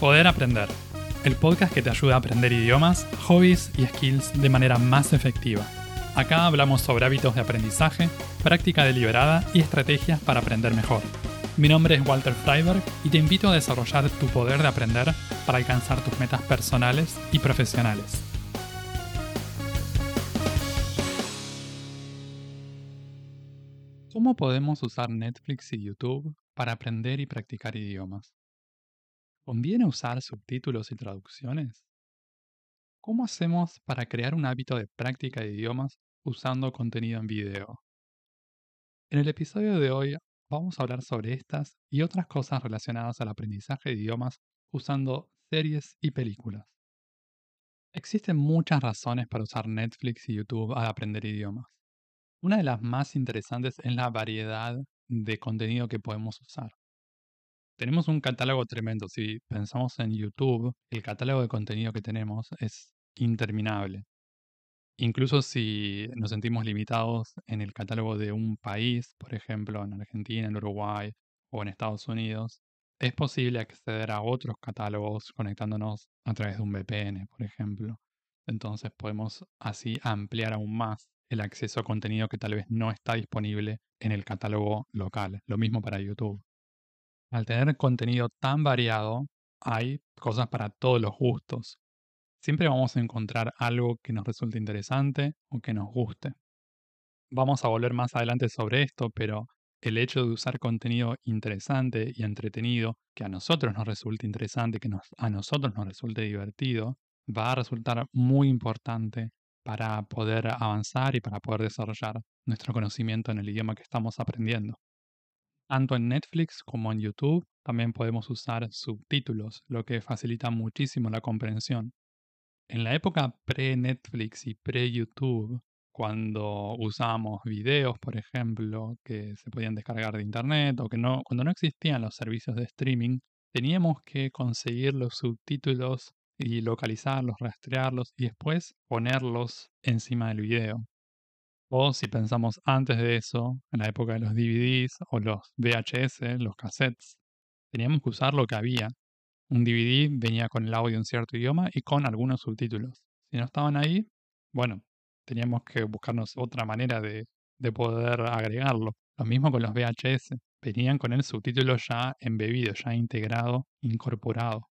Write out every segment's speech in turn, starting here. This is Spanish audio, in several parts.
Poder Aprender, el podcast que te ayuda a aprender idiomas, hobbies y skills de manera más efectiva. Acá hablamos sobre hábitos de aprendizaje, práctica deliberada y estrategias para aprender mejor. Mi nombre es Walter Freiberg y te invito a desarrollar tu poder de aprender para alcanzar tus metas personales y profesionales. ¿Cómo podemos usar Netflix y YouTube para aprender y practicar idiomas? ¿Conviene usar subtítulos y traducciones? ¿Cómo hacemos para crear un hábito de práctica de idiomas usando contenido en video? En el episodio de hoy vamos a hablar sobre estas y otras cosas relacionadas al aprendizaje de idiomas usando series y películas. Existen muchas razones para usar Netflix y YouTube al aprender idiomas. Una de las más interesantes es la variedad de contenido que podemos usar. Tenemos un catálogo tremendo. Si pensamos en YouTube, el catálogo de contenido que tenemos es interminable. Incluso si nos sentimos limitados en el catálogo de un país, por ejemplo, en Argentina, en Uruguay o en Estados Unidos, es posible acceder a otros catálogos conectándonos a través de un VPN, por ejemplo. Entonces podemos así ampliar aún más el acceso a contenido que tal vez no está disponible en el catálogo local. Lo mismo para YouTube. Al tener contenido tan variado, hay cosas para todos los gustos. Siempre vamos a encontrar algo que nos resulte interesante o que nos guste. Vamos a volver más adelante sobre esto, pero el hecho de usar contenido interesante y entretenido, que a nosotros nos resulte interesante, que a nosotros nos resulte divertido, va a resultar muy importante para poder avanzar y para poder desarrollar nuestro conocimiento en el idioma que estamos aprendiendo. Tanto en Netflix como en YouTube también podemos usar subtítulos, lo que facilita muchísimo la comprensión. En la época pre-Netflix y pre-YouTube, cuando usábamos videos, por ejemplo, que se podían descargar de internet o que no, cuando no existían los servicios de streaming, teníamos que conseguir los subtítulos y localizarlos, rastrearlos y después ponerlos encima del video. O si pensamos antes de eso, en la época de los DVDs o los VHS, los cassettes, teníamos que usar lo que había. Un DVD venía con el audio en cierto idioma y con algunos subtítulos. Si no estaban ahí, bueno, teníamos que buscarnos otra manera de, de poder agregarlo. Lo mismo con los VHS, venían con el subtítulo ya embebido, ya integrado, incorporado.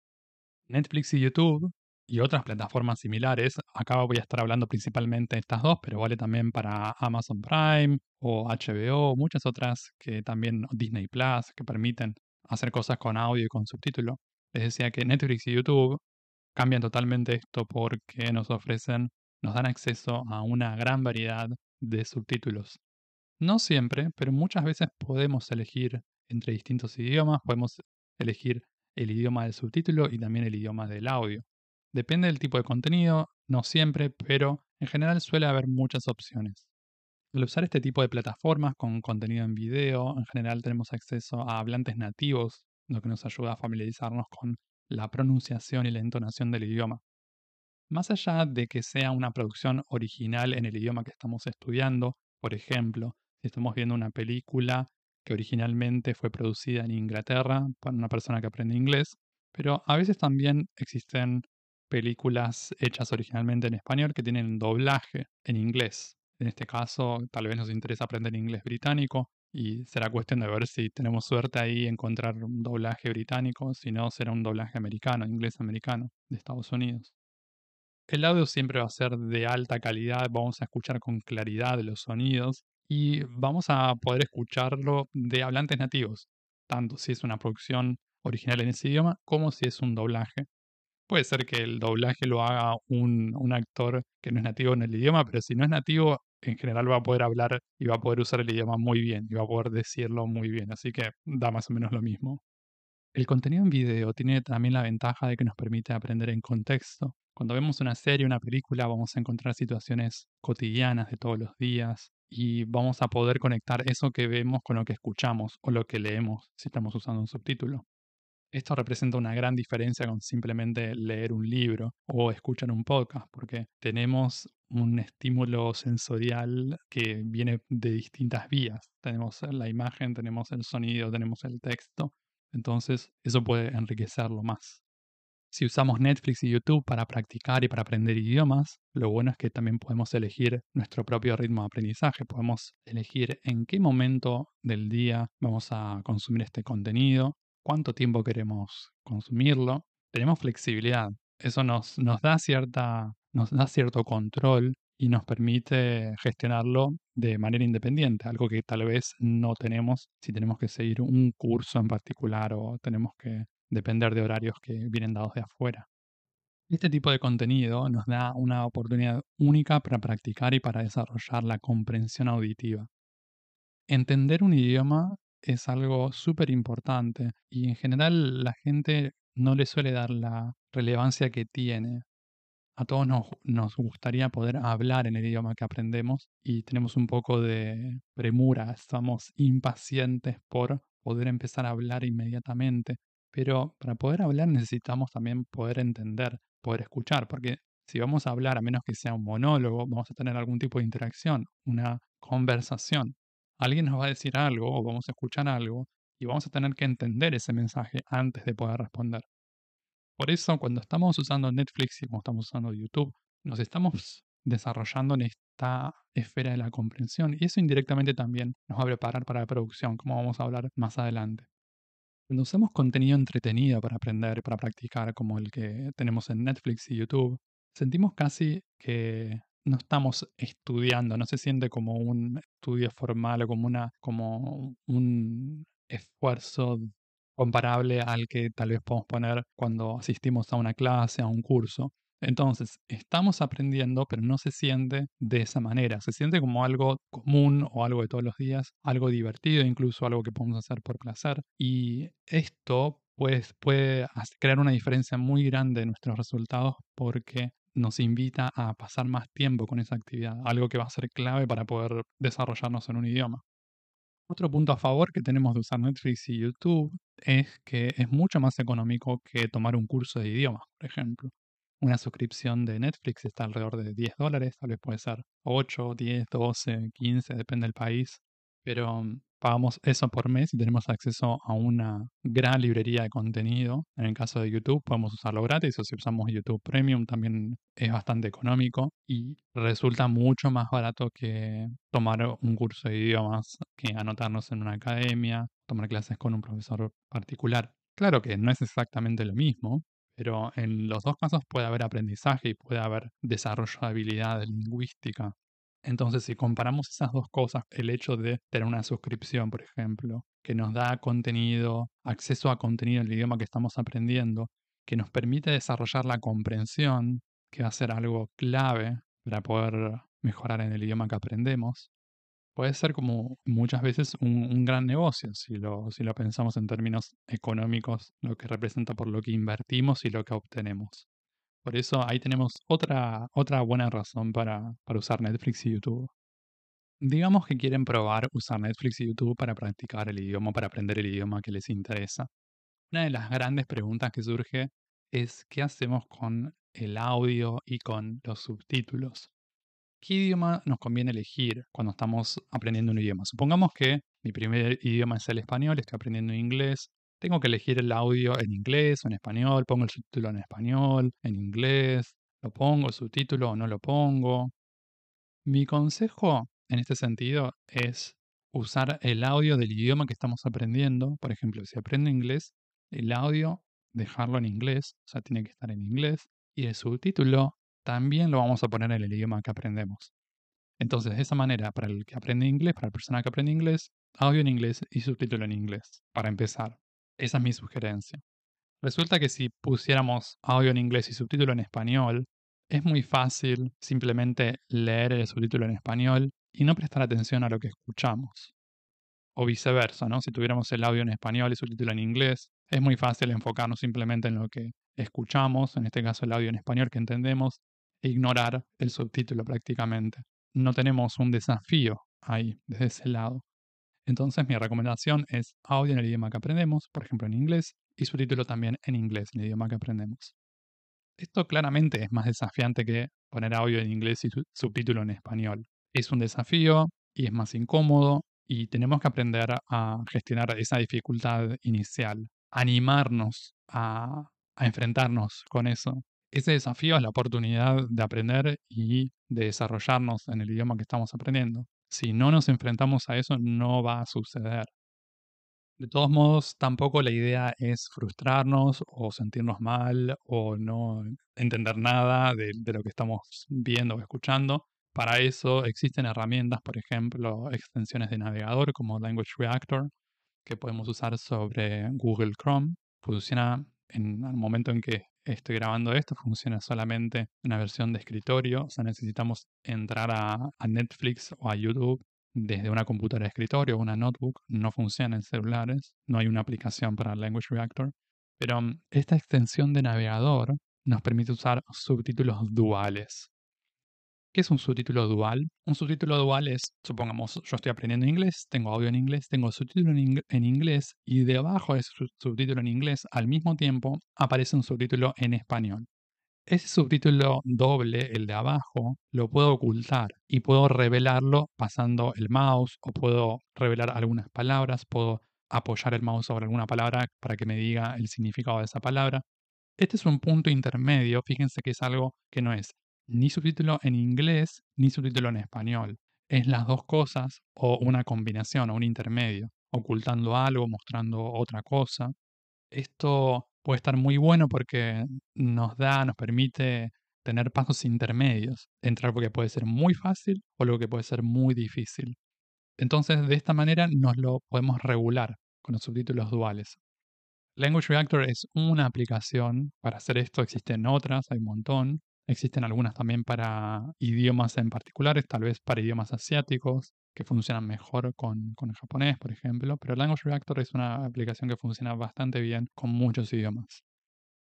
Netflix y YouTube y otras plataformas similares. Acá voy a estar hablando principalmente de estas dos, pero vale también para Amazon Prime o HBO, muchas otras que también Disney Plus, que permiten hacer cosas con audio y con subtítulo. Les decía que Netflix y YouTube cambian totalmente esto porque nos ofrecen, nos dan acceso a una gran variedad de subtítulos. No siempre, pero muchas veces podemos elegir entre distintos idiomas, podemos elegir el idioma del subtítulo y también el idioma del audio. Depende del tipo de contenido, no siempre, pero en general suele haber muchas opciones. Al usar este tipo de plataformas con contenido en video, en general tenemos acceso a hablantes nativos, lo que nos ayuda a familiarizarnos con la pronunciación y la entonación del idioma. Más allá de que sea una producción original en el idioma que estamos estudiando, por ejemplo, si estamos viendo una película que originalmente fue producida en Inglaterra para una persona que aprende inglés, pero a veces también existen películas hechas originalmente en español que tienen doblaje en inglés. En este caso, tal vez nos interesa aprender inglés británico y será cuestión de ver si tenemos suerte ahí encontrar un doblaje británico, si no será un doblaje americano, inglés americano, de Estados Unidos. El audio siempre va a ser de alta calidad, vamos a escuchar con claridad los sonidos y vamos a poder escucharlo de hablantes nativos, tanto si es una producción original en ese idioma como si es un doblaje. Puede ser que el doblaje lo haga un, actor que no es nativo en el idioma, pero si no es nativo, en general va a poder hablar y va a poder usar el idioma muy bien y va a poder decirlo muy bien. Así que da más o menos lo mismo. El contenido en video tiene también la ventaja de que nos permite aprender en contexto. Cuando vemos una serie, una película, vamos a encontrar situaciones cotidianas de todos los días y vamos a poder conectar eso que vemos con lo que escuchamos o lo que leemos si estamos usando un subtítulo. Esto representa una gran diferencia con simplemente leer un libro o escuchar un podcast, porque tenemos un estímulo sensorial que viene de distintas vías. Tenemos la imagen, tenemos el sonido, tenemos el texto. Entonces, eso puede enriquecerlo más. Si usamos Netflix y YouTube para practicar y para aprender idiomas, lo bueno es que también podemos elegir nuestro propio ritmo de aprendizaje. Podemos elegir en qué momento del día vamos a consumir este contenido, cuánto tiempo queremos consumirlo. Tenemos flexibilidad. Eso nos, da, cierta, nos da cierto control y nos permite gestionarlo de manera independiente, algo que tal vez no tenemos si tenemos que seguir un curso en particular o tenemos que depender de horarios que vienen dados de afuera. Este tipo de contenido nos da una oportunidad única para practicar y para desarrollar la comprensión auditiva. Entender un idioma es algo súper importante y en general la gente no le suele dar la relevancia que tiene. A todos nos, nos, gustaría poder hablar en el idioma que aprendemos y tenemos un poco de premura, estamos impacientes por poder empezar a hablar inmediatamente. Pero para poder hablar necesitamos también poder entender, poder escuchar, porque si vamos a hablar, a menos que sea un monólogo, vamos a tener algún tipo de interacción, una conversación. Alguien nos va a decir algo o vamos a escuchar algo y vamos a tener que entender ese mensaje antes de poder responder. Por eso, cuando estamos usando Netflix y cuando estamos usando YouTube, nos estamos desarrollando en esta esfera de la comprensión y eso indirectamente también nos va a preparar para la producción, como vamos a hablar más adelante. Cuando usamos contenido entretenido para aprender, para practicar, como el que tenemos en Netflix y YouTube, sentimos casi que no estamos estudiando, no se siente como un estudio formal o como, una, como un esfuerzo comparable al que tal vez podemos poner cuando asistimos a una clase, a un curso. Entonces, estamos aprendiendo, pero no se siente de esa manera. Se siente como algo común o algo de todos los días, algo divertido, incluso algo que podemos hacer por placer. Y esto pues, puede crear una diferencia muy grande en nuestros resultados porque nos invita a pasar más tiempo con esa actividad, algo que va a ser clave para poder desarrollarnos en un idioma. Otro punto a favor que tenemos de usar Netflix y YouTube es que es mucho más económico que tomar un curso de idiomas, por ejemplo. Una suscripción de Netflix está alrededor de 10 dólares, tal vez puede ser 8, 10, 12, 15, depende del país. Pero pagamos eso por mes y tenemos acceso a una gran librería de contenido. En el caso de YouTube podemos usarlo gratis o si usamos YouTube Premium también es bastante económico y resulta mucho más barato que tomar un curso de idiomas, que anotarnos en una academia, tomar clases con un profesor particular. Claro que no es exactamente lo mismo, pero en los dos casos puede haber aprendizaje y puede haber desarrollo de habilidades lingüística. Entonces, si comparamos esas dos cosas, el hecho de tener una suscripción, por ejemplo, que nos da contenido, acceso a contenido en el idioma que estamos aprendiendo, que nos permite desarrollar la comprensión, que va a ser algo clave para poder mejorar en el idioma que aprendemos, puede ser como muchas veces un, gran negocio, si lo, si lo pensamos en términos económicos, lo que representa por lo que invertimos y lo que obtenemos. Por eso ahí tenemos otra, otra buena razón para, para usar Netflix y YouTube. Digamos que quieren probar usar Netflix y YouTube para practicar el idioma, para aprender el idioma que les interesa. Una de las grandes preguntas que surge es qué hacemos con el audio y con los subtítulos. ¿qué idioma nos conviene elegir cuando estamos aprendiendo un idioma? Supongamos que mi primer idioma es el español, estoy aprendiendo inglés. Tengo que elegir el audio en inglés o en español, pongo el subtítulo en español, en inglés, lo pongo, subtítulo o no lo pongo. Mi consejo en este sentido es usar el audio del idioma que estamos aprendiendo. Por ejemplo, si aprendo inglés, el audio dejarlo en inglés, o sea, tiene que estar en inglés, y el subtítulo también lo vamos a poner en el idioma que aprendemos. Entonces, de esa manera, para el que aprende inglés, para la persona que aprende inglés, audio en inglés y subtítulo en inglés, para empezar. Esa es mi sugerencia. Resulta que si pusiéramos audio en inglés y subtítulo en español, es muy fácil simplemente leer el subtítulo en español y no prestar atención a lo que escuchamos. O viceversa, ¿no? Si tuviéramos el audio en español y subtítulo en inglés, es muy fácil enfocarnos simplemente en lo que escuchamos, en este caso el audio en español que entendemos, e ignorar el subtítulo prácticamente. No tenemos un desafío ahí, desde ese lado. Entonces mi recomendación es audio en el idioma que aprendemos, por ejemplo en inglés, y subtítulo también en inglés, en el idioma que aprendemos. Esto claramente es más desafiante que poner audio en inglés y subtítulo en español. Es un desafío y es más incómodo y tenemos que aprender a gestionar esa dificultad inicial, animarnos a a enfrentarnos con eso. Ese desafío es la oportunidad de aprender y de desarrollarnos en el idioma que estamos aprendiendo. Si no nos enfrentamos a eso, no va a suceder. De todos modos, tampoco la idea es frustrarnos o sentirnos mal o no entender nada de, lo que estamos viendo o escuchando. Para eso existen herramientas, por ejemplo, extensiones de navegador como Language Reactor, que podemos usar sobre Google Chrome. Funciona en el momento en que estoy grabando esto, funciona solamente en una versión de escritorio. O sea, necesitamos entrar a, a Netflix o a YouTube desde una computadora de escritorio o una notebook. No funciona en celulares. No hay una aplicación para Language Reactor. Pero mm, esta extensión de navegador nos permite usar subtítulos duales. ¿Qué es un subtítulo dual? Un subtítulo dual es, supongamos, yo estoy aprendiendo inglés, tengo audio en inglés, tengo subtítulo en, inglés y debajo de ese subtítulo en inglés al mismo tiempo aparece un subtítulo en español. Ese subtítulo doble, el de abajo, lo puedo ocultar y puedo revelarlo pasando el mouse o puedo revelar algunas palabras, puedo apoyar el mouse sobre alguna palabra para que me diga el significado de esa palabra. Este es un punto intermedio, fíjense que es algo que no es ni subtítulo en inglés ni subtítulo en español. Es las dos cosas o una combinación o un intermedio, ocultando algo, mostrando otra cosa. Esto puede estar muy bueno porque nos da, nos permite tener pasos intermedios entre algo que puede ser muy fácil o algo que puede ser muy difícil. Entonces, de esta manera nos lo podemos regular con los subtítulos duales. Language Reactor es una aplicación para hacer esto, existen otras, hay un montón. Existen algunas también para idiomas en particulares, tal vez para idiomas asiáticos, que funcionan mejor con, con el japonés, por ejemplo, pero Language Reactor es una aplicación que funciona bastante bien con muchos idiomas.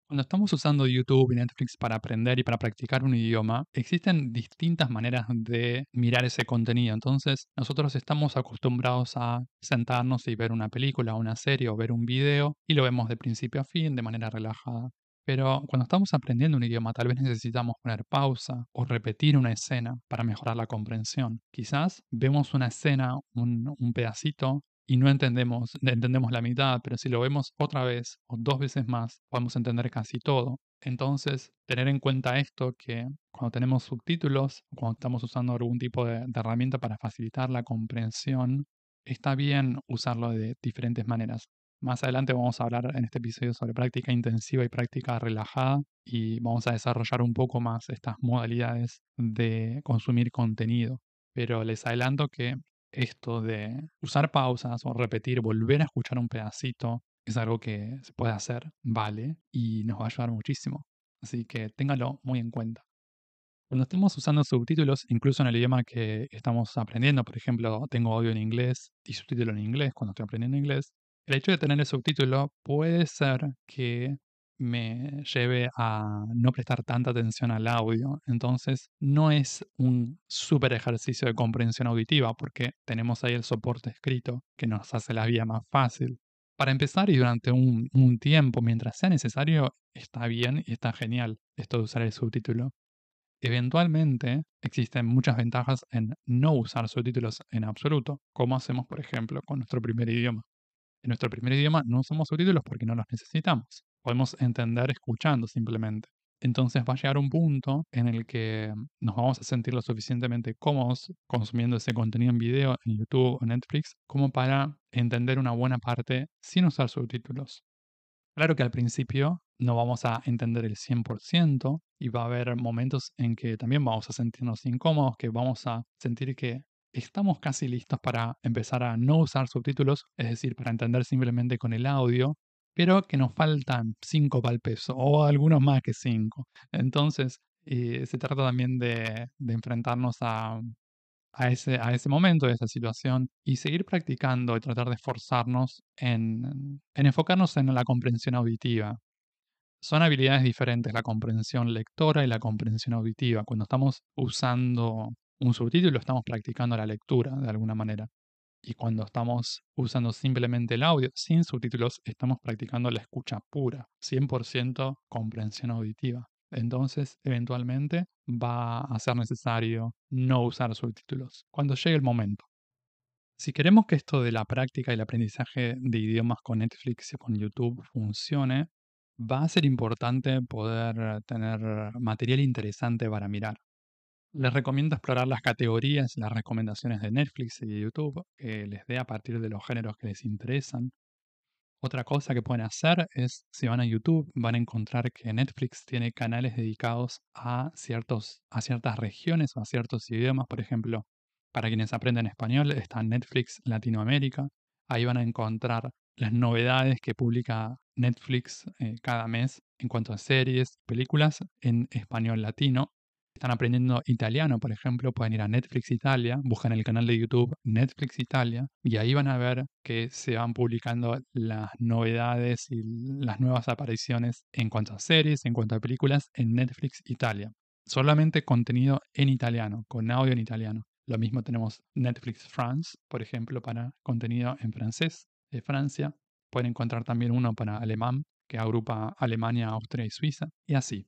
Cuando estamos usando YouTube y Netflix para aprender y para practicar un idioma, existen distintas maneras de mirar ese contenido. Entonces, nosotros estamos acostumbrados a sentarnos y ver una película, una serie o ver un video y lo vemos de principio a fin de manera relajada. Pero cuando estamos aprendiendo un idioma, tal vez necesitamos poner pausa o repetir una escena para mejorar la comprensión. Quizás vemos una escena, un, pedacito, y no entendemos, entendemos la mitad, pero si lo vemos otra vez o dos veces más, podemos entender casi todo. Entonces, tener en cuenta esto que cuando tenemos subtítulos, cuando estamos usando algún tipo de herramienta para facilitar la comprensión, está bien usarlo de diferentes maneras. Más adelante vamos a hablar en este episodio sobre práctica intensiva y práctica relajada y vamos a desarrollar un poco más estas modalidades de consumir contenido. Pero les adelanto que esto de usar pausas o repetir, volver a escuchar un pedacito, es algo que se puede hacer, vale, y nos va a ayudar muchísimo. Así que téngalo muy en cuenta. Cuando estemos usando subtítulos, incluso en el idioma que estamos aprendiendo, por ejemplo, tengo audio en inglés y subtítulo en inglés cuando estoy aprendiendo inglés, el hecho de tener el subtítulo puede ser que me lleve a no prestar tanta atención al audio. Entonces, no es un súper ejercicio de comprensión auditiva porque tenemos ahí el soporte escrito que nos hace la vida más fácil. Para empezar y durante un, un tiempo, mientras sea necesario, está bien y está genial esto de usar el subtítulo. Eventualmente, existen muchas ventajas en no usar subtítulos en absoluto, como hacemos, por ejemplo, con nuestro primer idioma. En nuestro primer idioma no usamos subtítulos porque no los necesitamos. Podemos entender escuchando simplemente. Entonces va a llegar un punto en el que nos vamos a sentir lo suficientemente cómodos consumiendo ese contenido en video en YouTube o Netflix como para entender una buena parte sin usar subtítulos. Claro que al principio no vamos a entender el 100% y va a haber momentos en que también vamos a sentirnos incómodos, que vamos a sentir que estamos casi listos para empezar a no usar subtítulos, es decir, para entender simplemente con el audio, pero que nos faltan cinco para el peso o algunos más que cinco. Entonces, eh, se trata también de, enfrentarnos a, ese, momento, a esa situación, y seguir practicando y tratar de esforzarnos en enfocarnos en la comprensión auditiva. Son habilidades diferentes, la comprensión lectora y la comprensión auditiva. Cuando estamos usando un subtítulo estamos practicando la lectura de alguna manera. Y cuando estamos usando simplemente el audio sin subtítulos, estamos practicando la escucha pura, 100% comprensión auditiva. Entonces, eventualmente va a ser necesario no usar subtítulos cuando llegue el momento. Si queremos que esto de la práctica y el aprendizaje de idiomas con Netflix y con YouTube funcione, va a ser importante poder tener material interesante para mirar. Les recomiendo explorar las categorías las recomendaciones de Netflix y de YouTube que les dé a partir de los géneros que les interesan. Otra cosa que pueden hacer es, si van a YouTube, van a encontrar que Netflix tiene canales dedicados a, ciertos, a ciertas regiones o a ciertos idiomas. Por ejemplo, para quienes aprenden español está Netflix Latinoamérica. Ahí van a encontrar las novedades que publica Netflix eh, cada mes en cuanto a series, películas en español latino están aprendiendo italiano, por ejemplo, pueden ir a Netflix Italia, buscan el canal de YouTube Netflix Italia y ahí van a ver que se van publicando las novedades y las nuevas apariciones en cuanto a series, en cuanto a películas en Netflix Italia. Solamente contenido en italiano, con audio en italiano. Lo mismo tenemos Netflix France, por ejemplo, para contenido en francés de Francia. Pueden encontrar también uno para alemán, que agrupa Alemania, Austria y Suiza, y así.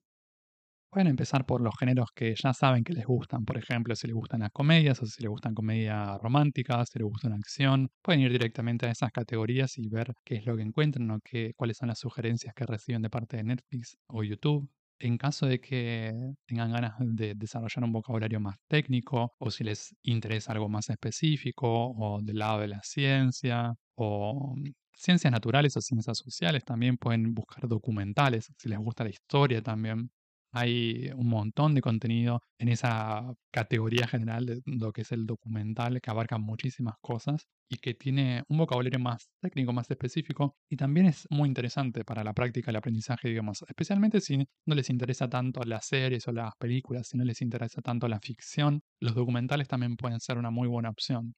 Pueden empezar por los géneros que ya saben que les gustan. Por ejemplo, si les gustan las comedias o si les gustan comedias románticas, si les gusta la acción. Pueden ir directamente a esas categorías y ver qué es lo que encuentran o qué, cuáles son las sugerencias que reciben de parte de Netflix o YouTube. En caso de que tengan ganas de desarrollar un vocabulario más técnico o si les interesa algo más específico o del lado de la ciencia o ciencias naturales o ciencias sociales, también pueden buscar documentales, si les gusta la historia también. Hay un montón de contenido en esa categoría general de lo que es el documental, que abarca muchísimas cosas y que tiene un vocabulario más técnico, más específico, y también es muy interesante para la práctica del aprendizaje, digamos, especialmente si no les interesa tanto las series o las películas, si no les interesa tanto la ficción, los documentales también pueden ser una muy buena opción.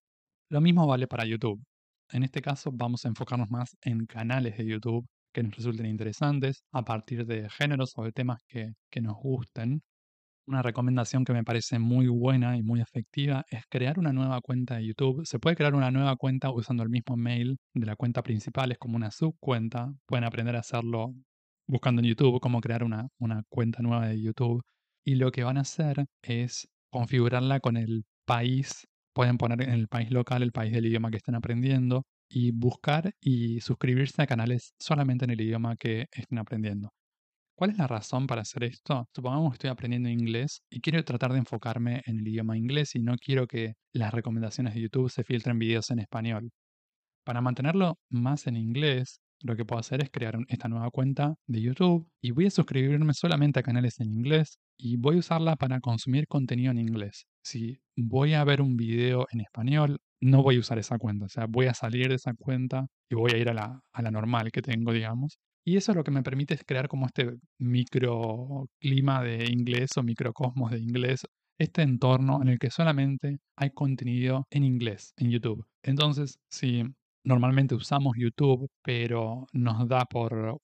Lo mismo vale para YouTube. En este caso vamos a enfocarnos más en canales de YouTube que nos resulten interesantes a partir de géneros o de temas que, que nos gusten. Una recomendación que me parece muy buena y muy efectiva es crear una nueva cuenta de YouTube. Se puede crear una nueva cuenta usando el mismo mail de la cuenta principal, es como una subcuenta. Pueden aprender a hacerlo buscando en YouTube cómo crear una, una cuenta nueva de YouTube. Y lo que van a hacer es configurarla con el país. Pueden poner en el país local el país del idioma que estén aprendiendo y buscar y suscribirse a canales solamente en el idioma que estén aprendiendo. ¿Cuál es la razón para hacer esto? Supongamos que estoy aprendiendo inglés y quiero tratar de enfocarme en el idioma inglés y no quiero que las recomendaciones de YouTube se filtren videos en español. Para mantenerlo más en inglés, lo que puedo hacer es crear esta nueva cuenta de YouTube y voy a suscribirme solamente a canales en inglés y voy a usarla para consumir contenido en inglés. Si voy a ver un video en español, no voy a usar esa cuenta. O sea, voy a salir de esa cuenta y voy a ir a la, normal que tengo, digamos. Y eso lo que me permite es crear como este microclima de inglés o microcosmos de inglés, este entorno en el que solamente hay contenido en inglés en YouTube. Entonces, si normalmente usamos YouTube, pero nos da por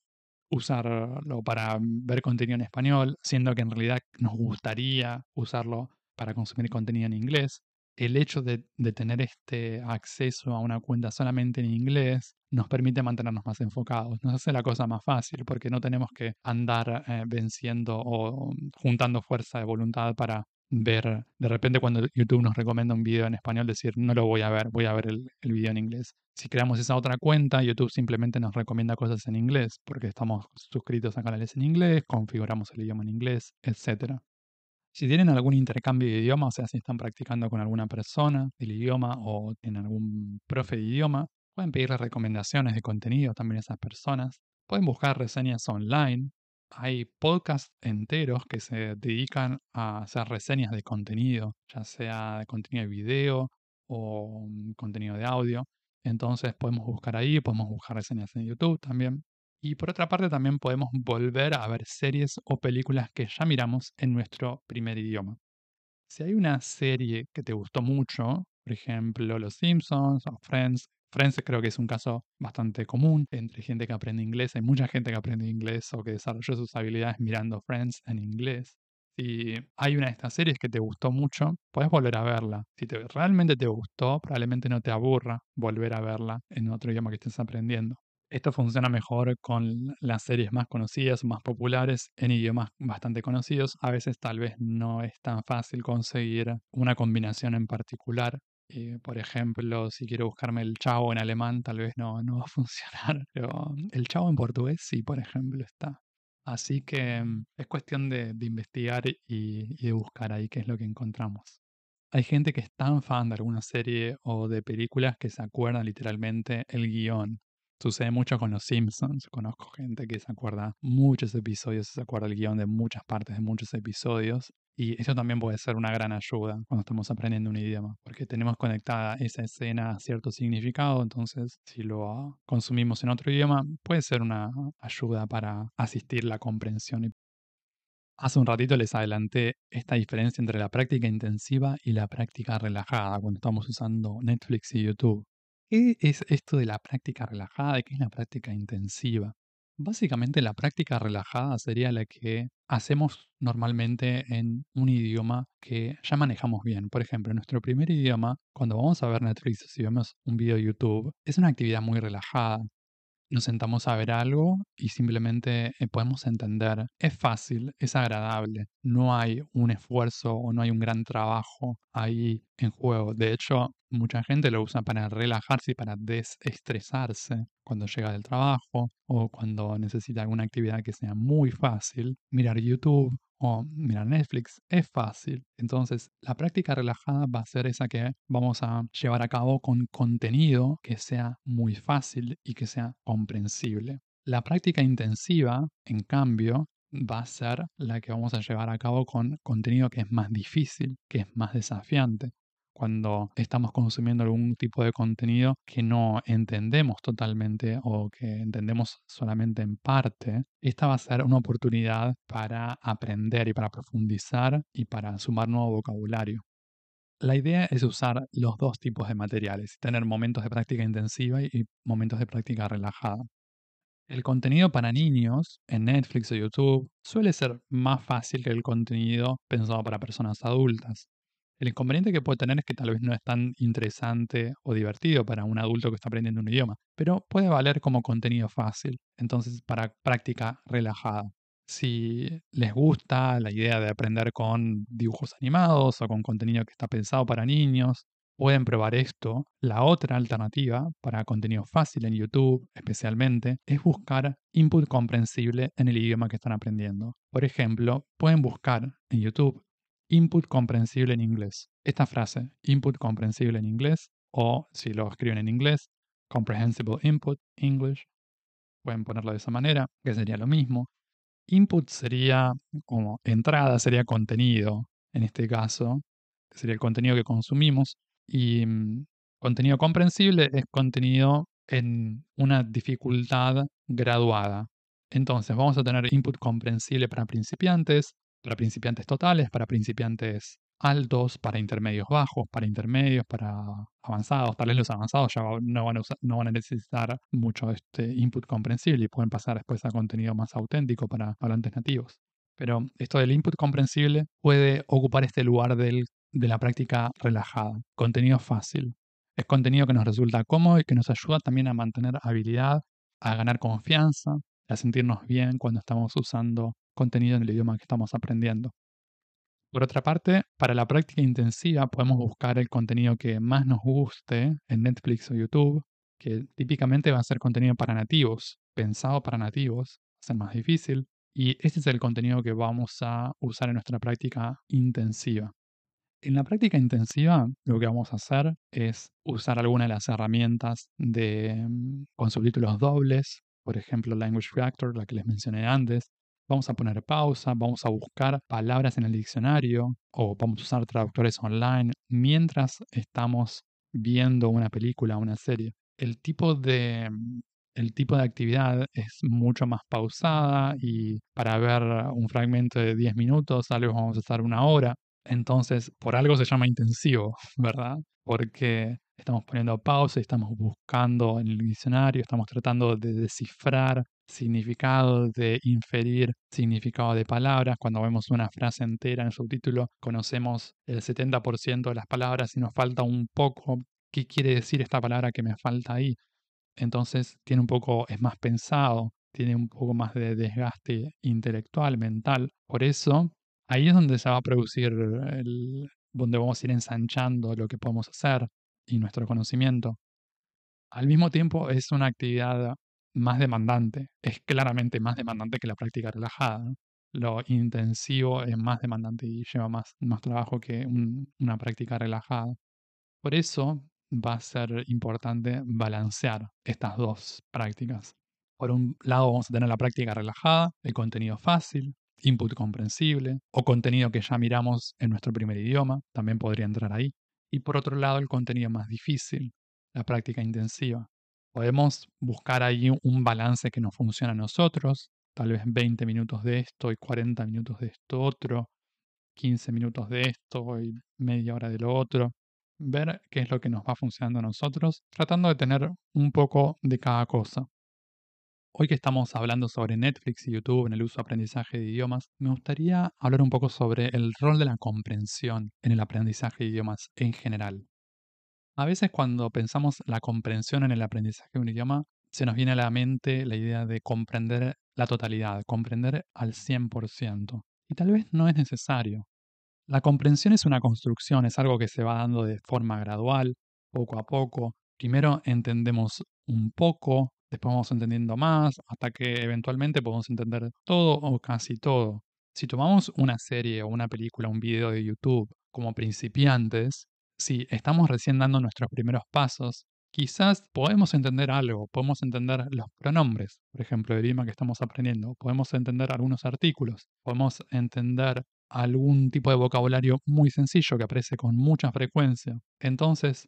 usarlo para ver contenido en español, siendo que en realidad nos gustaría usarlo para consumir contenido en inglés, el hecho de, tener este acceso a una cuenta solamente en inglés nos permite mantenernos más enfocados, nos hace la cosa más fácil porque no tenemos que andar eh, venciendo o juntando fuerza de voluntad para ver, de repente cuando YouTube nos recomienda un video en español, decir, no lo voy a ver, voy a ver el, el video en inglés. Si creamos esa otra cuenta, YouTube simplemente nos recomienda cosas en inglés porque estamos suscritos a canales en inglés, configuramos el idioma en inglés, etc. Si tienen algún intercambio de idioma, o sea, si están practicando con alguna persona del idioma o tienen algún profe de idioma, pueden pedirle recomendaciones de contenido también a esas personas. Pueden buscar reseñas online. Hay podcasts enteros que se dedican a hacer reseñas de contenido, ya sea de contenido de video o mm, contenido de audio. Entonces podemos buscar ahí, podemos buscar reseñas en YouTube también. Y por otra parte también podemos volver a ver series o películas que ya miramos en nuestro primer idioma. Si hay una serie que te gustó mucho, por ejemplo Los Simpsons o Friends, Friends creo que es un caso bastante común entre gente que aprende inglés. Hay mucha gente que aprende inglés o que desarrolló sus habilidades mirando Friends en inglés. Si hay una de estas series que te gustó mucho, puedes volver a verla. Si te, realmente te gustó, probablemente no te aburra volver a verla en otro idioma que estés aprendiendo. Esto funciona mejor con las series más conocidas, más populares, en idiomas bastante conocidos. A veces tal vez no es tan fácil conseguir una combinación en particular Y, por ejemplo, si quiero buscarme el chavo en alemán, tal vez no, no va a funcionar, pero el chavo en portugués sí, por ejemplo, está. Así que mm, es cuestión de, de investigar y, de buscar ahí qué es lo que encontramos. Hay gente que es tan fan de alguna serie o de películas que se acuerda literalmente el guion. Sucede mucho con los Simpsons. Conozco gente que se acuerda muchos episodios, se acuerda el guion de muchas partes de muchos episodios. Y eso también puede ser una gran ayuda cuando estamos aprendiendo un idioma, porque tenemos conectada esa escena a cierto significado, entonces si lo consumimos en otro idioma puede ser una ayuda para asistir la comprensión. Hace un ratito les adelanté esta diferencia entre la práctica intensiva y la práctica relajada cuando estamos usando Netflix y YouTube. ¿Qué es esto de la práctica relajada y qué es la práctica intensiva? Básicamente la práctica relajada sería la que hacemos normalmente en un idioma que ya manejamos bien. Por ejemplo, nuestro primer idioma, cuando vamos a ver Netflix o vemos un video de YouTube, es una actividad muy relajada nos sentamos a ver algo y simplemente eh, podemos entender. Es fácil, es agradable, no hay un esfuerzo o no hay un gran trabajo ahí en juego. De hecho, mucha gente lo usa para relajarse y para desestresarse cuando llega del trabajo o cuando necesita alguna actividad que sea muy fácil. Mirar YouTube o mirar Netflix es fácil. Entonces, la práctica relajada va a ser esa que vamos a llevar a cabo con contenido que sea muy fácil y que sea comprensible. La práctica intensiva, en cambio, va a ser la que vamos a llevar a cabo con contenido que es más difícil, que es más desafiante cuando estamos consumiendo algún tipo de contenido que no entendemos totalmente o que entendemos solamente en parte, esta va a ser una oportunidad para aprender y para profundizar y para sumar nuevo vocabulario. La idea es usar los dos tipos de materiales, tener momentos de práctica intensiva y momentos de práctica relajada. El contenido para niños en Netflix o YouTube suele ser más fácil que el contenido pensado para personas adultas. El inconveniente que puede tener es que tal vez no es tan interesante o divertido para un adulto que está aprendiendo un idioma, pero puede valer como contenido fácil, entonces para práctica relajada. Si les gusta la idea de aprender con dibujos animados o con contenido que está pensado para niños, pueden probar esto. La otra alternativa para contenido fácil en YouTube especialmente es buscar input comprensible en el idioma que están aprendiendo. Por ejemplo, pueden buscar en YouTube input comprensible en inglés. Esta frase, input comprensible en inglés, o si lo escriben en inglés, comprehensible input English, pueden ponerlo de esa manera, que sería lo mismo. Input sería como entrada, sería contenido, en este caso, sería el contenido que consumimos, y mm, contenido comprensible es contenido en una dificultad graduada. Entonces vamos a tener input comprensible para principiantes, para principiantes totales, para principiantes altos, para intermedios bajos, para intermedios, para avanzados. Tal vez los avanzados ya no van a, no van a necesitar mucho este input comprensible y pueden pasar después a contenido más auténtico para hablantes nativos. Pero esto del input comprensible puede ocupar este lugar del, de la práctica relajada, contenido fácil. Es contenido que nos resulta cómodo y que nos ayuda también a mantener habilidad, a ganar confianza, a sentirnos bien cuando estamos usando contenido en el idioma que estamos aprendiendo. Por otra parte, para la práctica intensiva podemos buscar el contenido que más nos guste en Netflix o YouTube, que típicamente va a ser contenido para nativos, pensado para nativos, va a ser más difícil, y este es el contenido que vamos a usar en nuestra práctica intensiva. En la práctica intensiva lo que vamos a hacer es usar alguna de las herramientas de, mm, con subtítulos dobles, por ejemplo Language Reactor, la que les mencioné antes, Vamos a poner pausa, vamos a buscar palabras en el diccionario o vamos a usar traductores online mientras estamos viendo una película o una serie. El tipo de, el tipo de actividad es mucho más pausada y para ver un fragmento de 10 minutos, algo vamos a estar una hora. Entonces, por algo se llama intensivo, ¿verdad? Porque estamos poniendo pausa, estamos buscando en el diccionario, estamos tratando de descifrar significado, de inferir significado de palabras. Cuando vemos una frase entera en el subtítulo, conocemos el 70% de las palabras y nos falta un poco qué quiere decir esta palabra que me falta ahí. Entonces tiene un poco, es más pensado, tiene un poco más de desgaste intelectual, mental. Por eso, ahí es donde se va a producir donde vamos a ir ensanchando lo que podemos hacer y nuestro conocimiento. Al mismo tiempo es una actividad más demandante, es claramente más demandante que la práctica relajada. Lo intensivo es más demandante y lleva más, más trabajo que una práctica relajada. Por eso va a ser importante balancear estas dos prácticas. Por un lado vamos a tener la práctica relajada, el contenido fácil, input comprensible o contenido que ya miramos en nuestro primer idioma, también podría entrar ahí. Y por otro lado el contenido más difícil, la práctica intensiva. Podemos buscar ahí un balance que nos funcione a nosotros, tal vez 20 minutos de esto y 40 minutos de esto otro, 15 minutos de esto y media hora de lo otro. Ver qué es lo que nos va funcionando a nosotros, tratando de tener un poco de cada cosa. Hoy que estamos hablando sobre Netflix y YouTube en el uso aprendizaje de idiomas, me gustaría hablar un poco sobre el rol de la comprensión en el aprendizaje de idiomas en general. A veces cuando pensamos la comprensión en el aprendizaje de un idioma, se nos viene a la mente la idea de comprender la totalidad, comprender al 100%. Y tal vez no es necesario. La comprensión es una construcción, es algo que se va dando de forma gradual, poco a poco. Primero entendemos un poco, después vamos entendiendo más, hasta que eventualmente podemos entender todo o casi todo. Si tomamos una serie o una película, un video de YouTube como principiantes, si estamos recién dando nuestros primeros pasos, quizás podemos entender algo, podemos entender los pronombres, por ejemplo, el idioma que estamos aprendiendo, podemos entender algunos artículos, podemos entender algún tipo de vocabulario muy sencillo que aparece con mucha frecuencia. Entonces,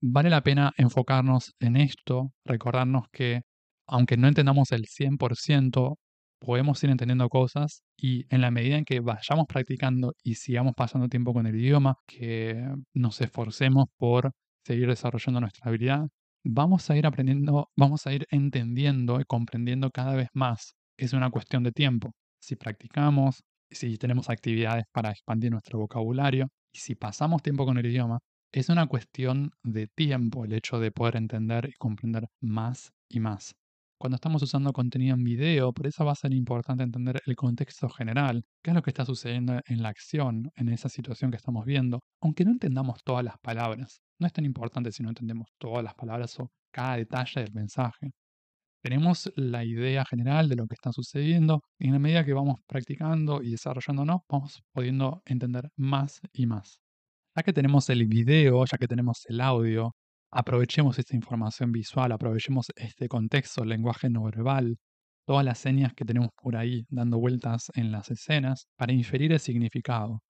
vale la pena enfocarnos en esto, recordarnos que aunque no entendamos el 100%, podemos ir entendiendo cosas y en la medida en que vayamos practicando y sigamos pasando tiempo con el idioma, que nos esforcemos por seguir desarrollando nuestra habilidad, vamos a ir aprendiendo, vamos a ir entendiendo y comprendiendo cada vez más. Es una cuestión de tiempo. Si practicamos, si tenemos actividades para expandir nuestro vocabulario y si pasamos tiempo con el idioma, es una cuestión de tiempo el hecho de poder entender y comprender más y más. Cuando estamos usando contenido en video, por eso va a ser importante entender el contexto general, qué es lo que está sucediendo en la acción, en esa situación que estamos viendo, aunque no entendamos todas las palabras. No es tan importante si no entendemos todas las palabras o cada detalle del mensaje. Tenemos la idea general de lo que está sucediendo y en la medida que vamos practicando y desarrollándonos, vamos pudiendo entender más y más. Ya que tenemos el video, ya que tenemos el audio, aprovechemos esta información visual, aprovechemos este contexto, el lenguaje no verbal, todas las señas que tenemos por ahí dando vueltas en las escenas para inferir el significado.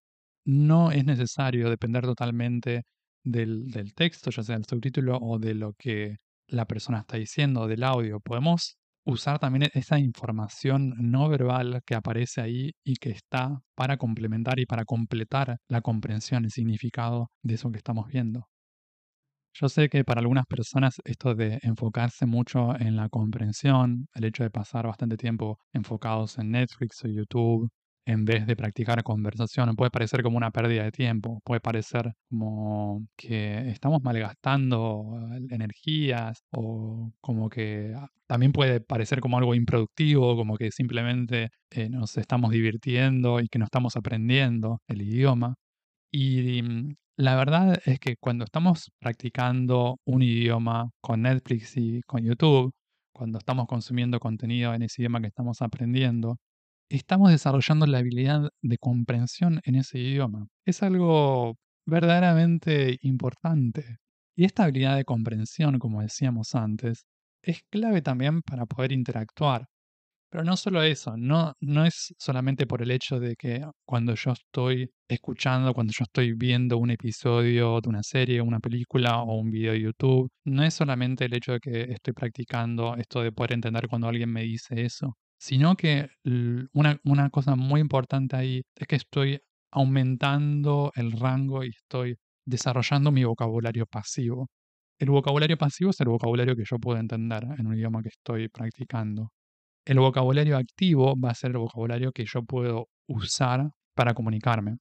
No es necesario depender totalmente del, del texto, ya sea el subtítulo o de lo que la persona está diciendo, del audio. Podemos usar también esa información no verbal que aparece ahí y que está para complementar y para completar la comprensión, el significado de eso que estamos viendo. Yo sé que para algunas personas esto de enfocarse mucho en la comprensión, el hecho de pasar bastante tiempo enfocados en Netflix o YouTube, en vez de practicar conversación, puede parecer como una pérdida de tiempo, puede parecer como que estamos malgastando eh, energías o como que ah, también puede parecer como algo improductivo, como que simplemente eh, nos estamos divirtiendo y que no estamos aprendiendo el idioma. Y mm, la verdad es que cuando estamos practicando un idioma con Netflix y con YouTube, cuando estamos consumiendo contenido en ese idioma que estamos aprendiendo, estamos desarrollando la habilidad de comprensión en ese idioma. Es algo verdaderamente importante. Y esta habilidad de comprensión, como decíamos antes, es clave también para poder interactuar. Pero no solo eso, no, no es solamente por el hecho de que cuando yo estoy escuchando, cuando yo estoy viendo un episodio de una serie, una película o un video de YouTube, no es solamente el hecho de que estoy practicando esto de poder entender cuando alguien me dice eso, sino que una, una cosa muy importante ahí es que estoy aumentando el rango y estoy desarrollando mi vocabulario pasivo. El vocabulario pasivo es el vocabulario que yo puedo entender en un idioma que estoy practicando. El vocabulario activo va a ser el vocabulario que yo puedo usar para comunicarme.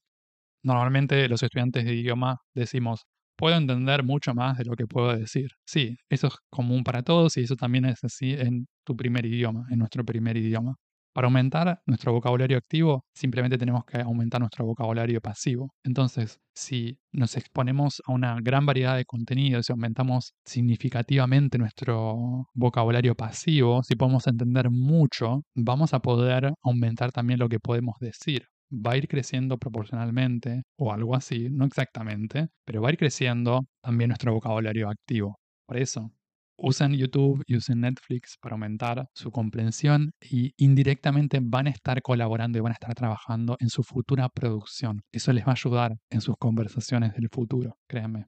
Normalmente los estudiantes de idioma decimos, puedo entender mucho más de lo que puedo decir. Sí, eso es común para todos y eso también es así en tu primer idioma, en nuestro primer idioma. Para aumentar nuestro vocabulario activo, simplemente tenemos que aumentar nuestro vocabulario pasivo. Entonces, si nos exponemos a una gran variedad de contenidos y aumentamos significativamente nuestro vocabulario pasivo, si podemos entender mucho, vamos a poder aumentar también lo que podemos decir. Va a ir creciendo proporcionalmente, o algo así, no exactamente, pero va a ir creciendo también nuestro vocabulario activo. Por eso, usan YouTube y usen Netflix para aumentar su comprensión y indirectamente van a estar colaborando y van a estar trabajando en su futura producción. Eso les va a ayudar en sus conversaciones del futuro, créanme.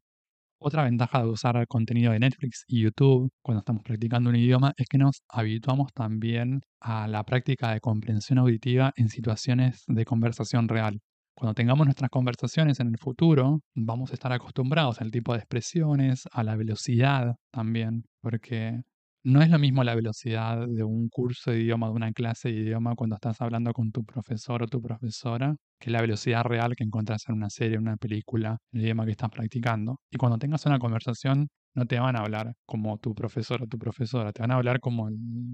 Otra ventaja de usar contenido de Netflix y YouTube cuando estamos practicando un idioma es que nos habituamos también a la práctica de comprensión auditiva en situaciones de conversación real. Cuando tengamos nuestras conversaciones en el futuro, vamos a estar acostumbrados al tipo de expresiones, a la velocidad también, porque no es lo mismo la velocidad de un curso de idioma, de una clase de idioma cuando estás hablando con tu profesor o tu profesora, que la velocidad real que encuentras en una serie, en una película, el idioma que estás practicando. Y cuando tengas una conversación no te van a hablar como tu profesor o tu profesora, te van a hablar como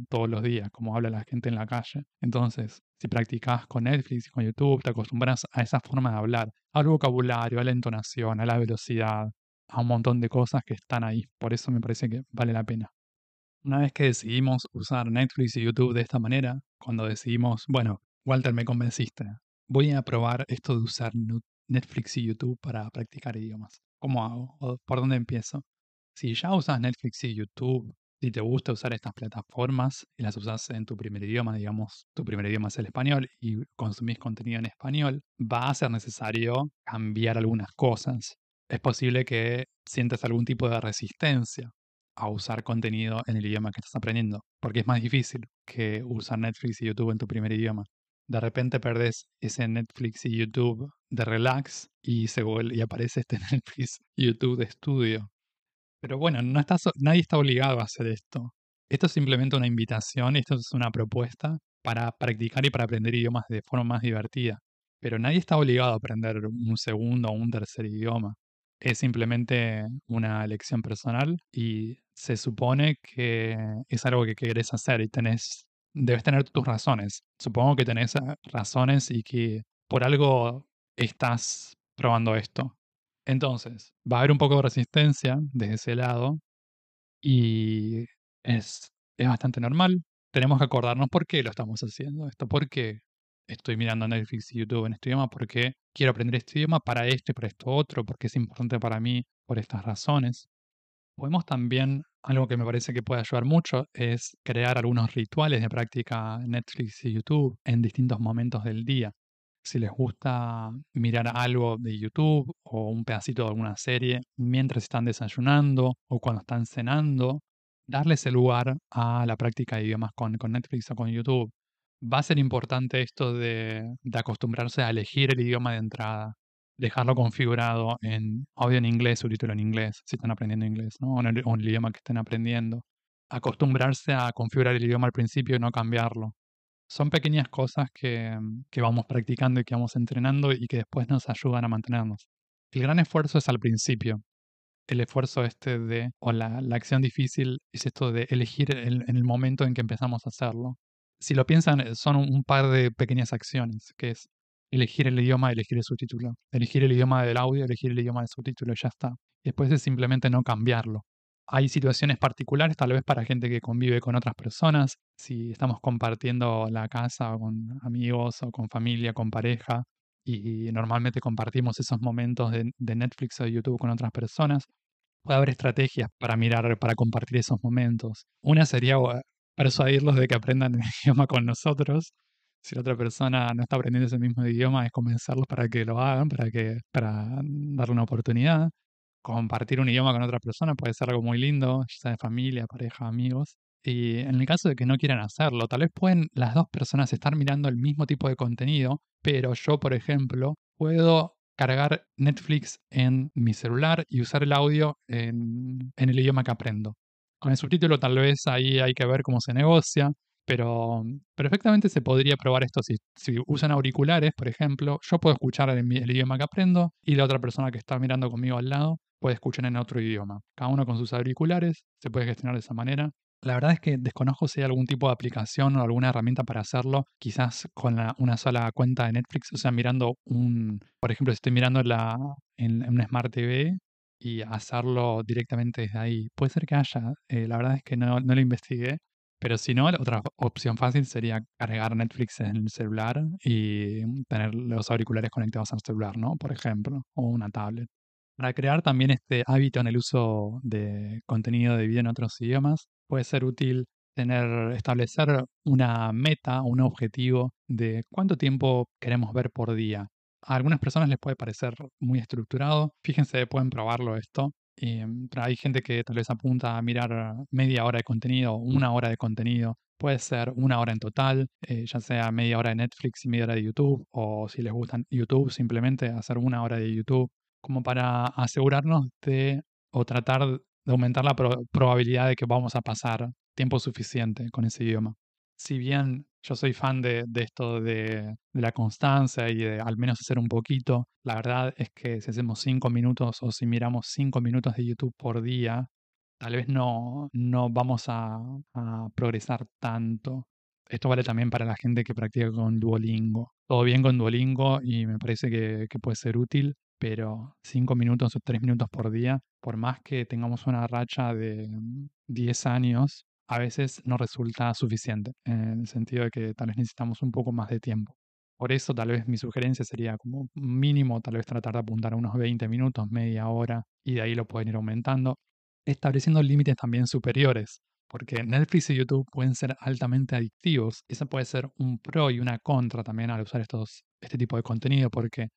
todos los días, como habla la gente en la calle. Entonces, si practicas con Netflix y con YouTube, te acostumbras a esa forma de hablar, al vocabulario, a la entonación, a la velocidad, a un montón de cosas que están ahí. Por eso me parece que vale la pena. Una vez que decidimos usar Netflix y YouTube de esta manera, cuando decidimos, bueno, Walter, me convenciste, voy a probar esto de usar Netflix y YouTube para practicar idiomas. ¿Cómo hago? ¿O ¿Por dónde empiezo? Si ya usas Netflix y YouTube, si te gusta usar estas plataformas y las usas en tu primer idioma, digamos, tu primer idioma es el español y consumís contenido en español, va a ser necesario cambiar algunas cosas. Es posible que sientas algún tipo de resistencia a usar contenido en el idioma que estás aprendiendo, porque es más difícil que usar Netflix y YouTube en tu primer idioma. De repente perdés ese Netflix y YouTube de relax y, se y aparece este Netflix YouTube de estudio pero bueno, no nadie está obligado a hacer esto. Esto es simplemente una invitación, esto es una propuesta para practicar y para aprender idiomas de forma más divertida. Pero nadie está obligado a aprender un segundo o un tercer idioma. Es simplemente una elección personal y se supone que es algo que querés hacer y tenés, debes tener tus razones. Supongo que tenés razones y que por algo estás probando esto. Entonces, va a haber un poco de resistencia desde ese lado y es, es bastante normal. Tenemos que acordarnos por qué lo estamos haciendo esto, por qué estoy mirando Netflix y YouTube en este idioma, por qué quiero aprender este idioma para esto y para esto otro, porque es importante para mí por estas razones. Podemos también, algo que me parece que puede ayudar mucho, es crear algunos rituales de práctica Netflix y YouTube en distintos momentos del día si les gusta mirar algo de YouTube o un pedacito de alguna serie mientras están desayunando o cuando están cenando, darles el lugar a la práctica de idiomas con, Netflix o con YouTube. Va a ser importante esto de, acostumbrarse a elegir el idioma de entrada, dejarlo configurado en audio en inglés, subtítulo en inglés, si están aprendiendo inglés, ¿no? o, en el, o en el idioma que estén aprendiendo. Acostumbrarse a configurar el idioma al principio y no cambiarlo son pequeñas cosas que, que, vamos practicando y que vamos entrenando y que después nos ayudan a mantenernos. El gran esfuerzo es al principio. El esfuerzo este de, o la, la acción difícil es esto de elegir el, en el momento en que empezamos a hacerlo. Si lo piensan, eh, son un, par de pequeñas acciones, que es elegir el idioma, elegir el subtítulo, elegir el idioma del audio, elegir el idioma del subtítulo ya está. después es simplemente no cambiarlo. Hay situaciones particulares, tal vez para gente que convive con otras personas, si estamos compartiendo la casa con amigos o con familia, con pareja, y normalmente compartimos esos momentos de, Netflix o de YouTube con otras personas, puede haber estrategias para mirar, para compartir esos momentos. Una sería persuadirlos de que aprendan el idioma con nosotros. Si la otra persona no está aprendiendo ese mismo idioma, es convencerlos para que lo hagan, para, que, para darle una oportunidad compartir un idioma con otra persona puede ser algo muy lindo, ya sea de familia, pareja, amigos. Y en el caso de que no quieran hacerlo, tal vez pueden las dos personas estar mirando el mismo tipo de contenido, pero yo, por ejemplo, puedo cargar Netflix en mi celular y usar el audio en, en el idioma que aprendo. Con el subtítulo tal vez ahí hay que ver cómo se negocia, pero perfectamente se podría probar esto si, usan auriculares, por ejemplo. Yo puedo escuchar el, el, idioma que aprendo y la otra persona que está mirando conmigo al lado puede escuchar en otro idioma. Cada uno con sus auriculares se puede gestionar de esa manera. La verdad es que desconozco si hay algún tipo de aplicación o alguna herramienta para hacerlo, quizás con una sola cuenta de Netflix, o sea, mirando un, por ejemplo, si estoy mirando la, en, una Smart TV y hacerlo directamente desde ahí. Puede ser que haya, eh, la verdad es que no, no lo investigué, pero si no, otra opción fácil sería cargar Netflix en el celular y tener los auriculares conectados al celular, ¿no? Por ejemplo, o una tablet. Para crear también este hábito en el uso de contenido de video en otros idiomas, puede ser útil tener, establecer una meta, un objetivo de cuánto tiempo queremos ver por día. A algunas personas les puede parecer muy estructurado. Fíjense, pueden probarlo esto. Mm, hay gente que tal vez apunta a mirar media hora de contenido, una hora de contenido. Puede ser una hora en total, eh, ya sea media hora de Netflix y media hora de YouTube, o si les gusta YouTube, simplemente hacer una hora de YouTube, como para asegurarnos de o tratar de aumentar la probabilidad de que vamos a pasar tiempo suficiente con ese idioma. Si bien yo soy fan de, esto de, la constancia y de al menos hacer un poquito, la verdad es que si hacemos cinco minutos o si miramos cinco minutos de YouTube por día, tal vez no, no vamos a, progresar tanto. Esto vale también para la gente que practica con Duolingo. Todo bien con Duolingo y me parece que, que puede ser útil, pero cinco minutos o tres minutos por día, por más que tengamos una racha de 10 años, a veces no resulta suficiente, en el sentido de que tal vez necesitamos un poco más de tiempo. Por eso tal vez mi sugerencia sería como mínimo tal vez tratar de apuntar a unos 20 minutos, media hora, y de ahí lo pueden ir aumentando, estableciendo límites también superiores, porque Netflix y YouTube pueden ser altamente adictivos. Eso puede ser un pro y una contra también al usar estos, este tipo de contenido, porque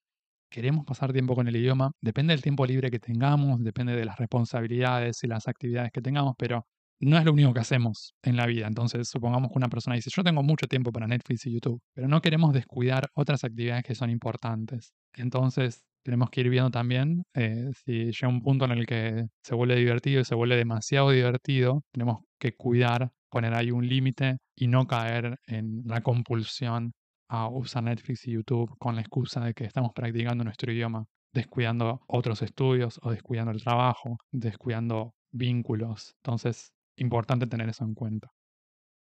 queremos pasar tiempo con el idioma, depende del tiempo libre que tengamos, depende de las responsabilidades y las actividades que tengamos, pero no es lo único que hacemos en la vida. Entonces, supongamos que una persona dice, yo tengo mucho tiempo para Netflix y YouTube, pero no queremos descuidar otras actividades que son importantes. Entonces, tenemos que ir viendo también eh, si llega un punto en el que se vuelve divertido y se vuelve demasiado divertido, tenemos que cuidar, poner ahí un límite y no caer en la compulsión a usar Netflix y YouTube con la excusa de que estamos practicando nuestro idioma, descuidando otros estudios o descuidando el trabajo, descuidando vínculos. Entonces, importante tener eso en cuenta.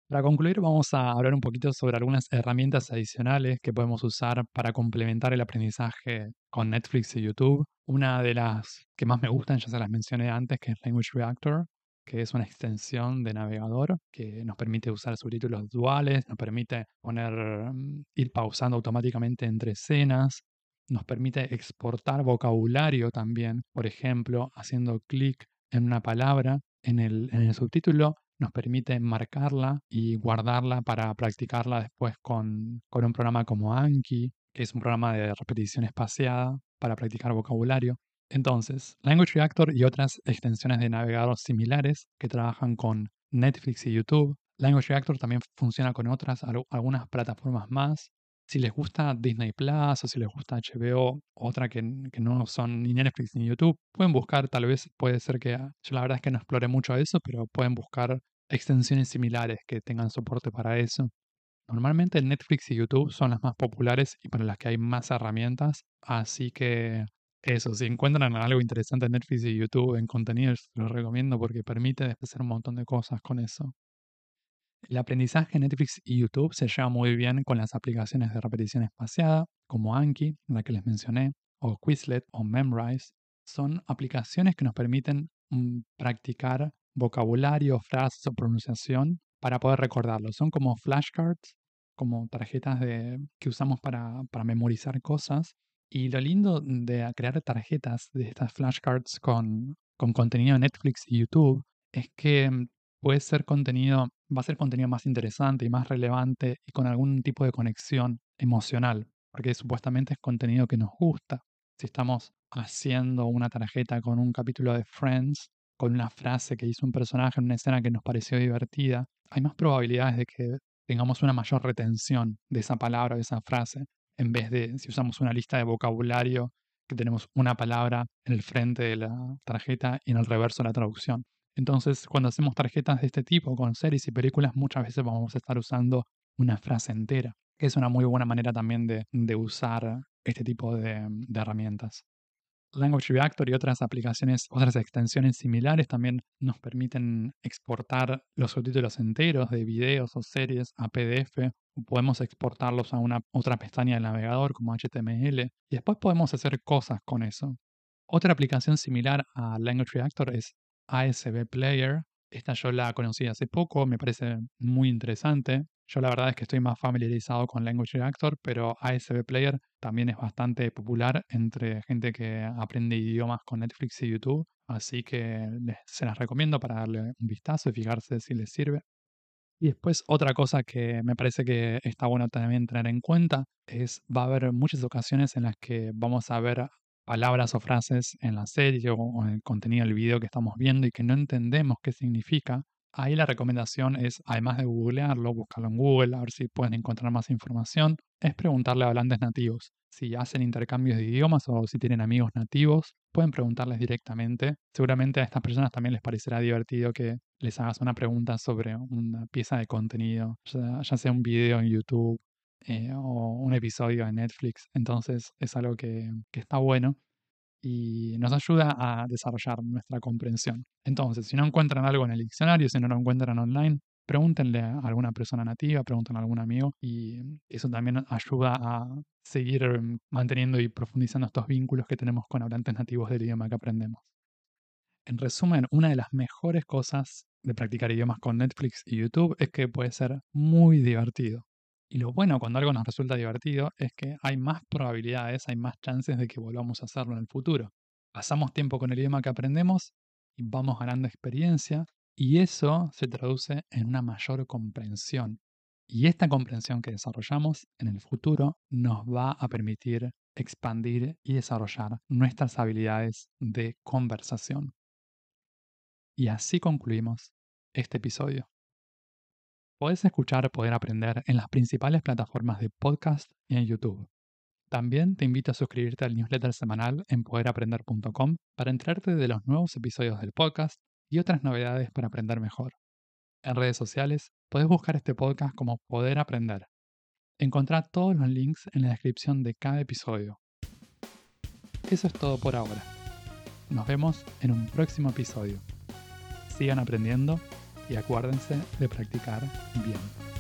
Para concluir, vamos a hablar un poquito sobre algunas herramientas adicionales que podemos usar para complementar el aprendizaje con Netflix y YouTube. Una de las que más me gustan, ya se las mencioné antes, que es Language Reactor, que es una extensión de navegador que nos permite usar subtítulos duales, nos permite poner, mm, ir pausando automáticamente entre escenas, nos permite exportar vocabulario también, por ejemplo, haciendo clic en una palabra en el, en el subtítulo nos permite marcarla y guardarla para practicarla después con, con un programa como Anki, que es un programa de repetición espaciada para practicar vocabulario. Entonces, Language Reactor y otras extensiones de navegador similares que trabajan con Netflix y YouTube. Language Reactor también funciona con otras, algunas plataformas más si les gusta Disney Plus o si les gusta HBO, otra que, no son ni Netflix ni YouTube, pueden buscar, tal vez puede ser que, yo la verdad es que no exploré mucho eso, pero pueden buscar extensiones similares que tengan soporte para eso. Normalmente Netflix y YouTube son las más populares y para las que hay más herramientas, así que eso, si encuentran algo interesante en Netflix y YouTube en contenidos, los recomiendo porque permite hacer un montón de cosas con eso. El aprendizaje en Netflix y YouTube se lleva muy bien con las aplicaciones de repetición espaciada, como Anki, la que les mencioné, o Quizlet o Memrise. Son aplicaciones que nos permiten mm, practicar vocabulario, frases o pronunciación para poder recordarlo. Son como flashcards, como tarjetas de, que usamos para, memorizar cosas. Y lo lindo de crear tarjetas de estas flashcards con, con contenido de Netflix y YouTube es que mm, puede ser contenido va a ser contenido más interesante y más relevante y con algún tipo de conexión emocional, porque supuestamente es contenido que nos gusta. Si estamos haciendo una tarjeta con un capítulo de Friends, con una frase que hizo un personaje en una escena que nos pareció divertida, hay más probabilidades de que tengamos una mayor retención de esa palabra, de esa frase, en vez de si usamos una lista de vocabulario que tenemos una palabra en el frente de la tarjeta y en el reverso la traducción. Entonces, cuando hacemos tarjetas de este tipo con series y películas, muchas veces vamos a estar usando una frase entera, que es una muy buena manera también de, usar este tipo de, herramientas. Language Reactor y otras aplicaciones, otras extensiones similares también nos permiten exportar los subtítulos enteros de videos o series a PDF. Podemos exportarlos a una otra pestaña del navegador como HTML y después podemos hacer cosas con eso. Otra aplicación similar a Language Reactor es ASB Player. Esta yo la conocí hace poco, me parece muy interesante. Yo la verdad es que estoy más familiarizado con Language Reactor, pero ASB Player también es bastante popular entre gente que aprende idiomas con Netflix y YouTube. Así que se las recomiendo para darle un vistazo y fijarse si les sirve. Y después otra cosa que me parece que está bueno también tener en cuenta es va a haber muchas ocasiones en las que vamos a ver palabras o frases en la serie o en el contenido del video que estamos viendo y que no entendemos qué significa Ahí la recomendación es, además de googlearlo, buscarlo en Google, a ver si pueden encontrar más información, es preguntarle a hablantes nativos. Si hacen intercambios de idiomas o si tienen amigos nativos, pueden preguntarles directamente. Seguramente a estas personas también les parecerá divertido que les hagas una pregunta sobre una pieza de contenido, ya, sea un video en YouTube eh, o un episodio en Netflix. Entonces es algo que, que está bueno y nos ayuda a desarrollar nuestra comprensión. Entonces, si no encuentran algo en el diccionario, si no lo encuentran online, pregúntenle a alguna persona nativa, pregúntenle a algún amigo y eso también ayuda a seguir manteniendo y profundizando estos vínculos que tenemos con hablantes nativos del idioma que aprendemos. En resumen, una de las mejores cosas de practicar idiomas con Netflix y YouTube es que puede ser muy divertido. Y lo bueno cuando algo nos resulta divertido es que hay más probabilidades, hay más chances de que volvamos a hacerlo en el futuro. Pasamos tiempo con el idioma que aprendemos y vamos ganando experiencia y eso se traduce en una mayor comprensión. Y esta comprensión que desarrollamos en el futuro nos va a permitir expandir y desarrollar nuestras habilidades de conversación. Y así concluimos este episodio. Podés escuchar Poder Aprender en las principales plataformas de podcast y en YouTube. También te invito a suscribirte al newsletter semanal en poderaprender.com para enterarte de los nuevos episodios del podcast y otras novedades para aprender mejor. En redes sociales podés buscar este podcast como Poder Aprender. Encontrá todos los links en la descripción de cada episodio. Eso es todo por ahora. Nos vemos en un próximo episodio. Sigan aprendiendo y acuérdense de practicar bien.